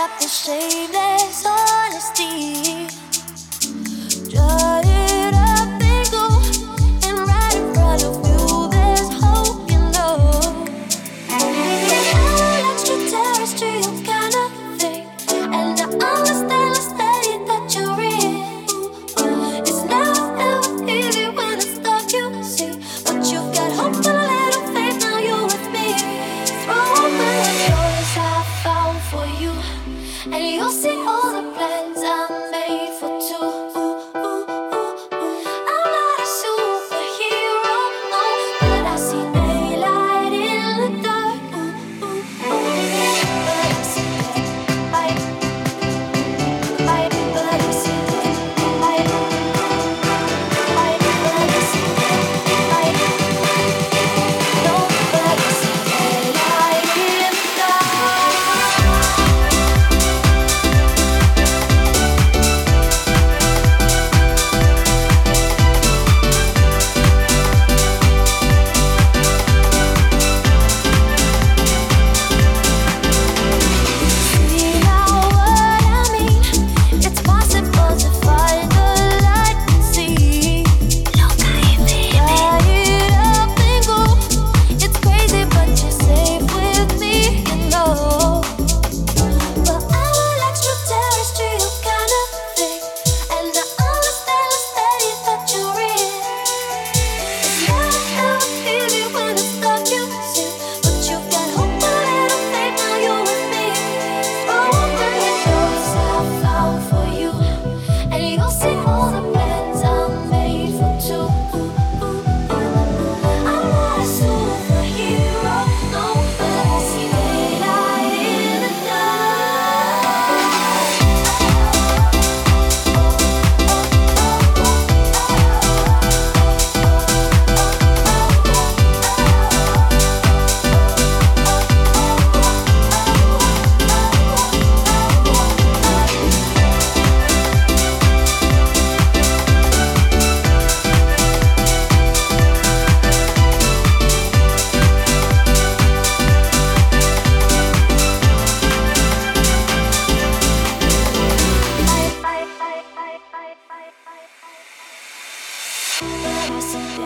stop the shameless honesty.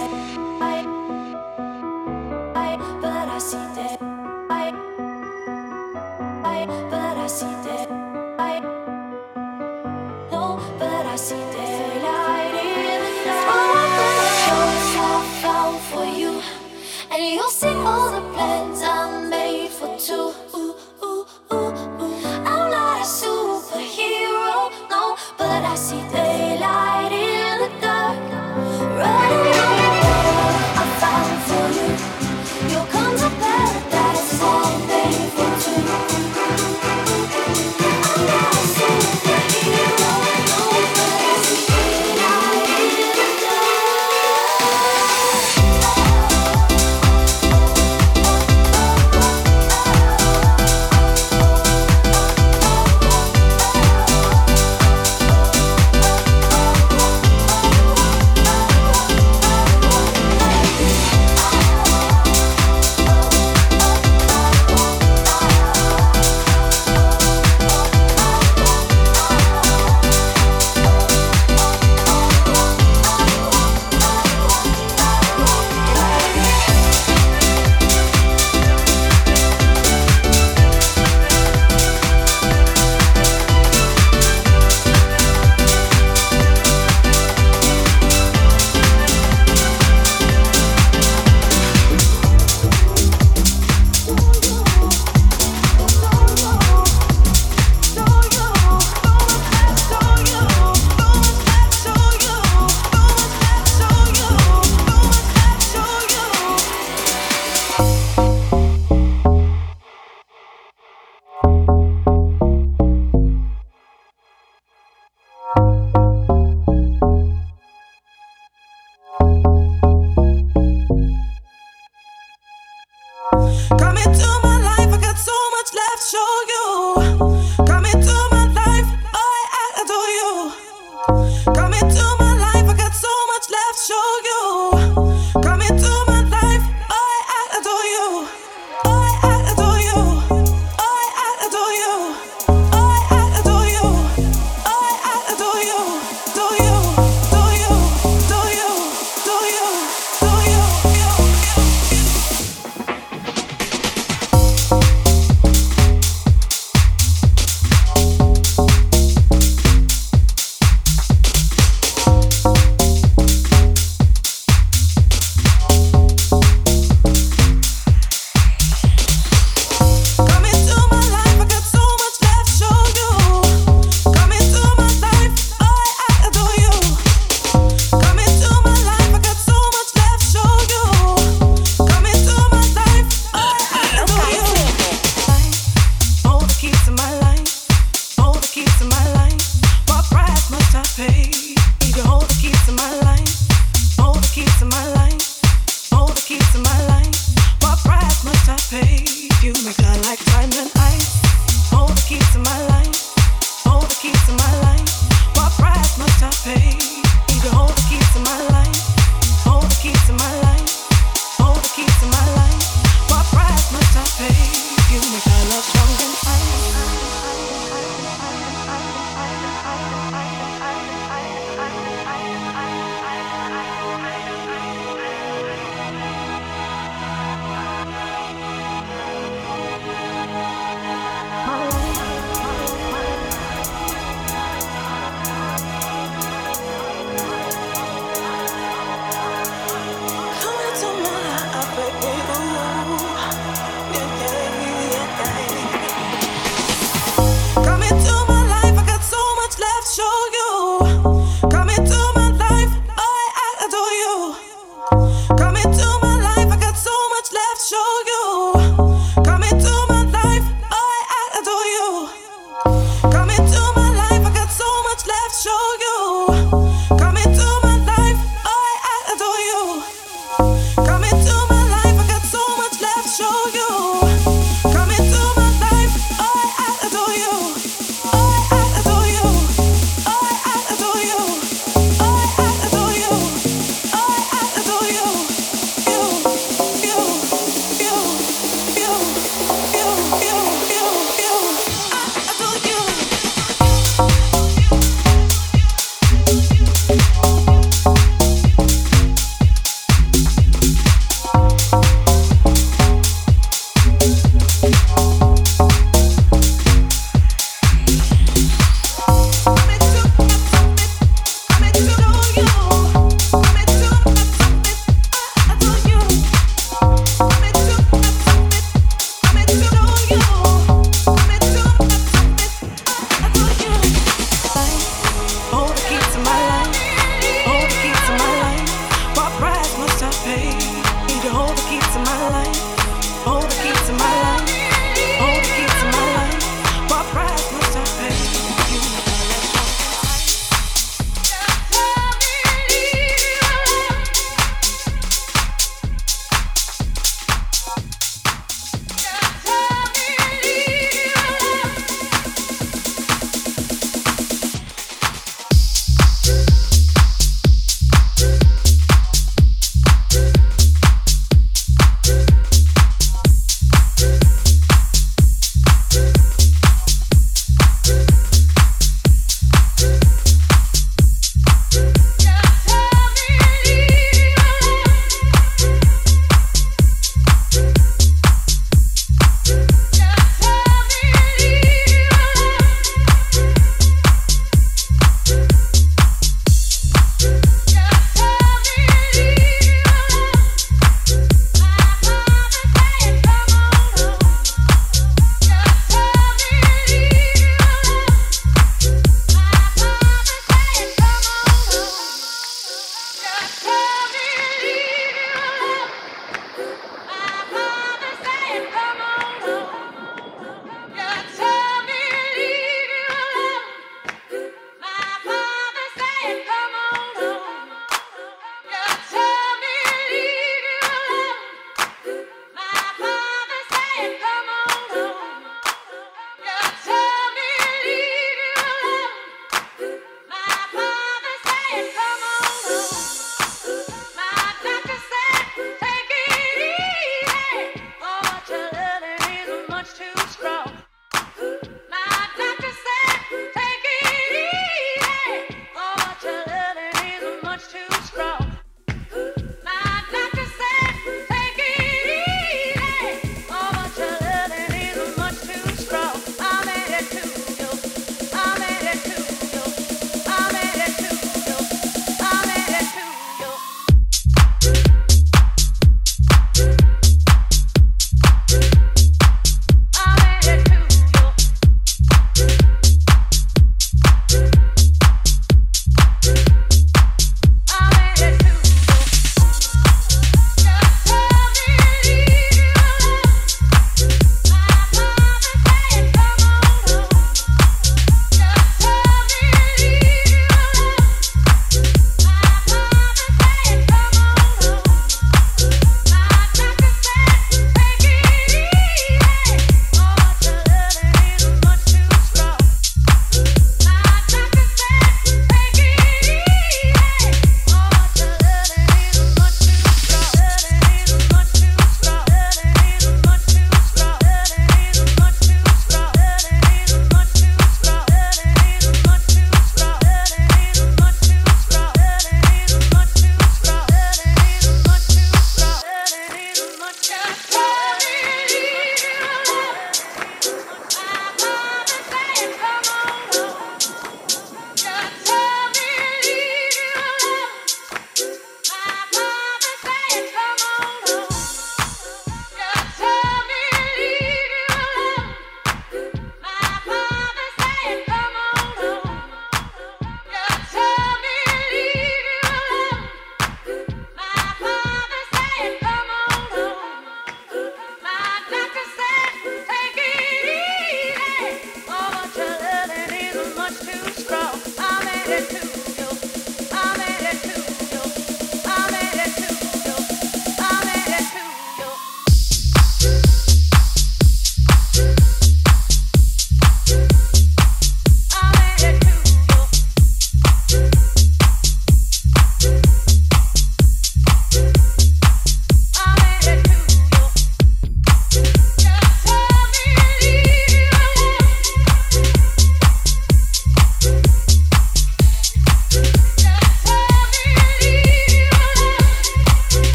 Podcast.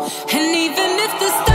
And even if the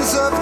hands up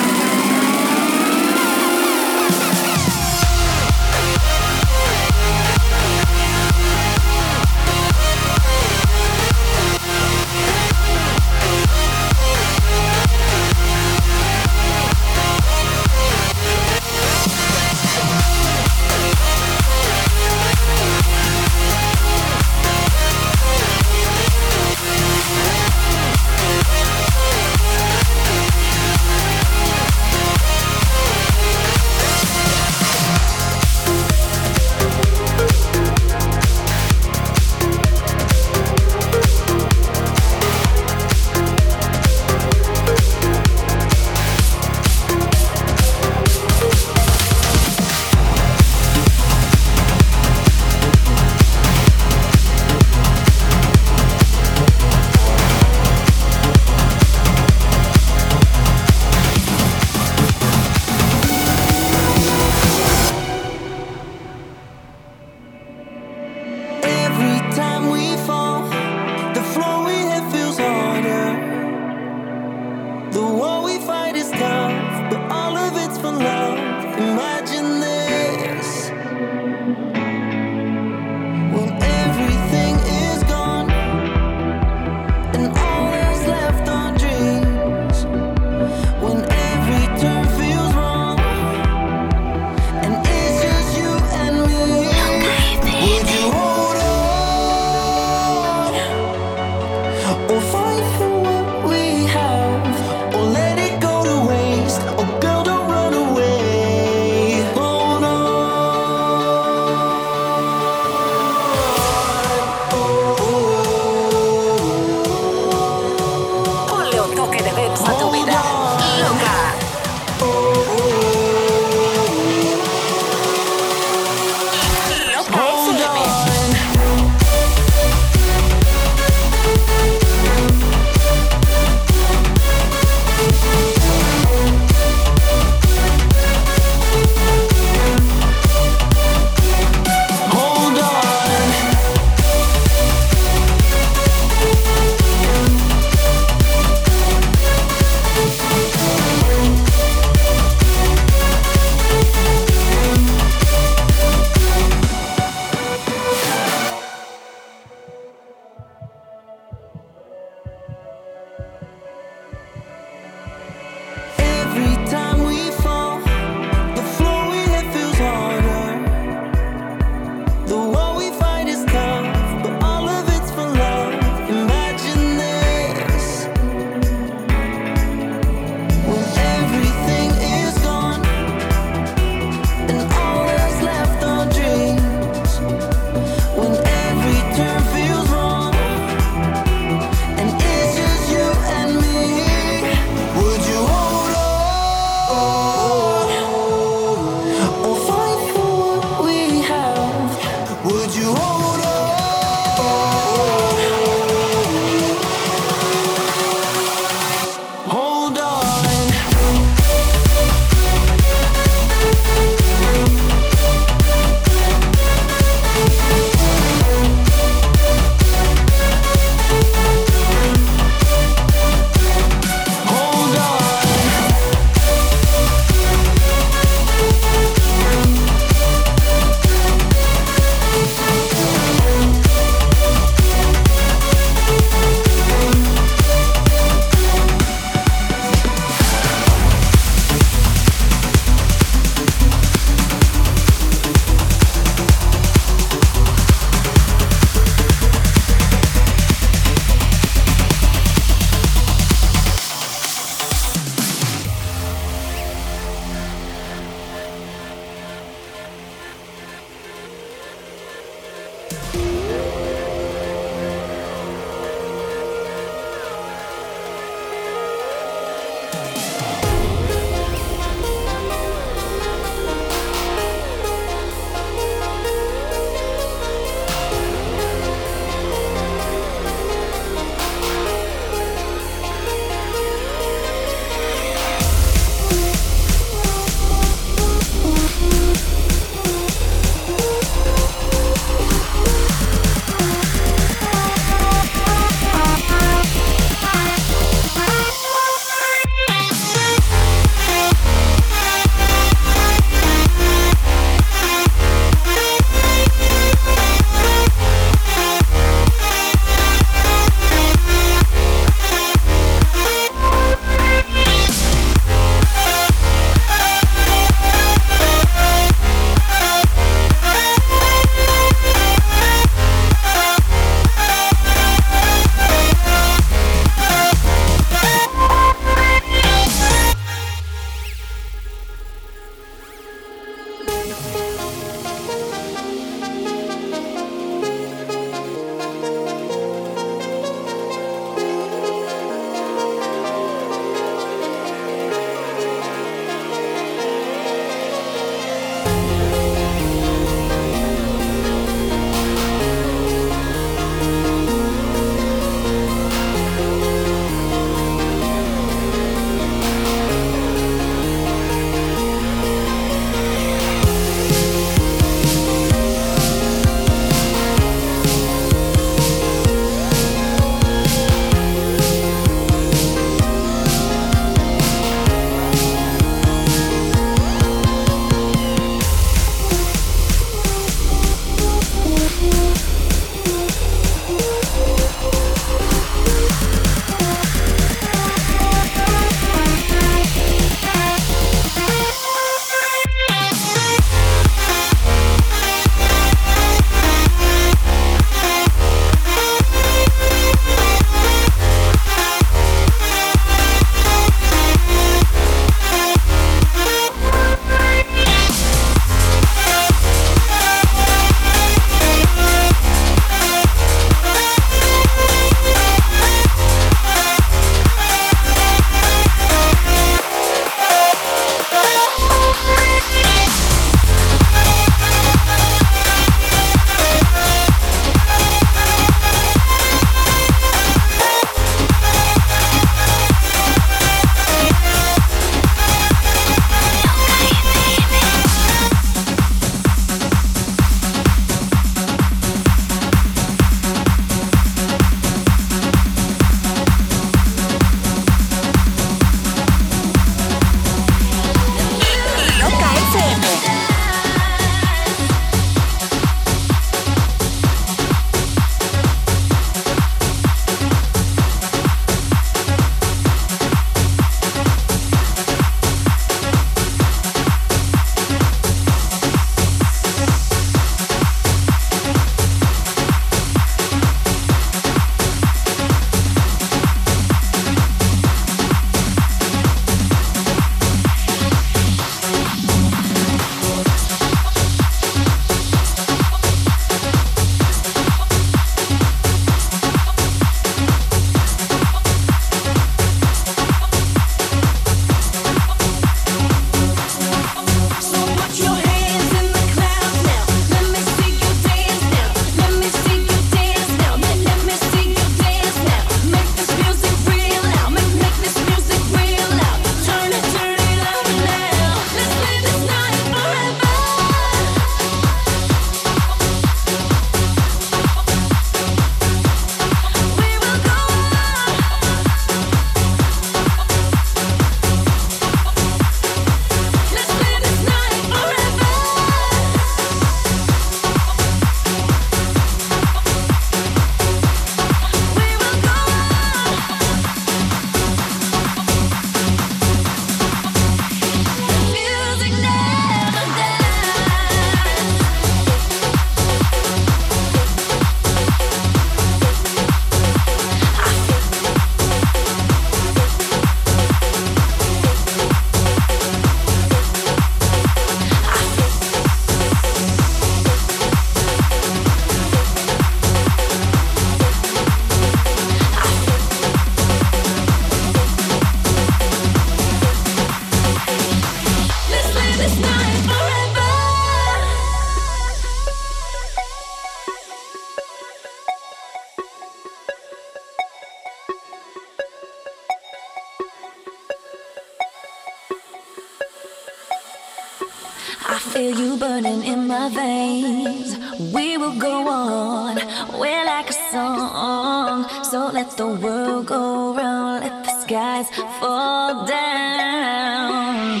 go on, we're like a song. So let the world go round, let the skies fall down.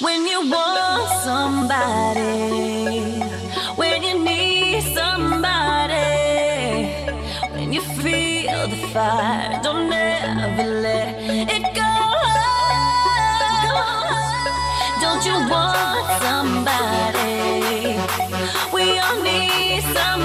When you want somebody, when you need somebody, when you feel the fire, don't ever let it go. Don't you want somebody? Need somebody.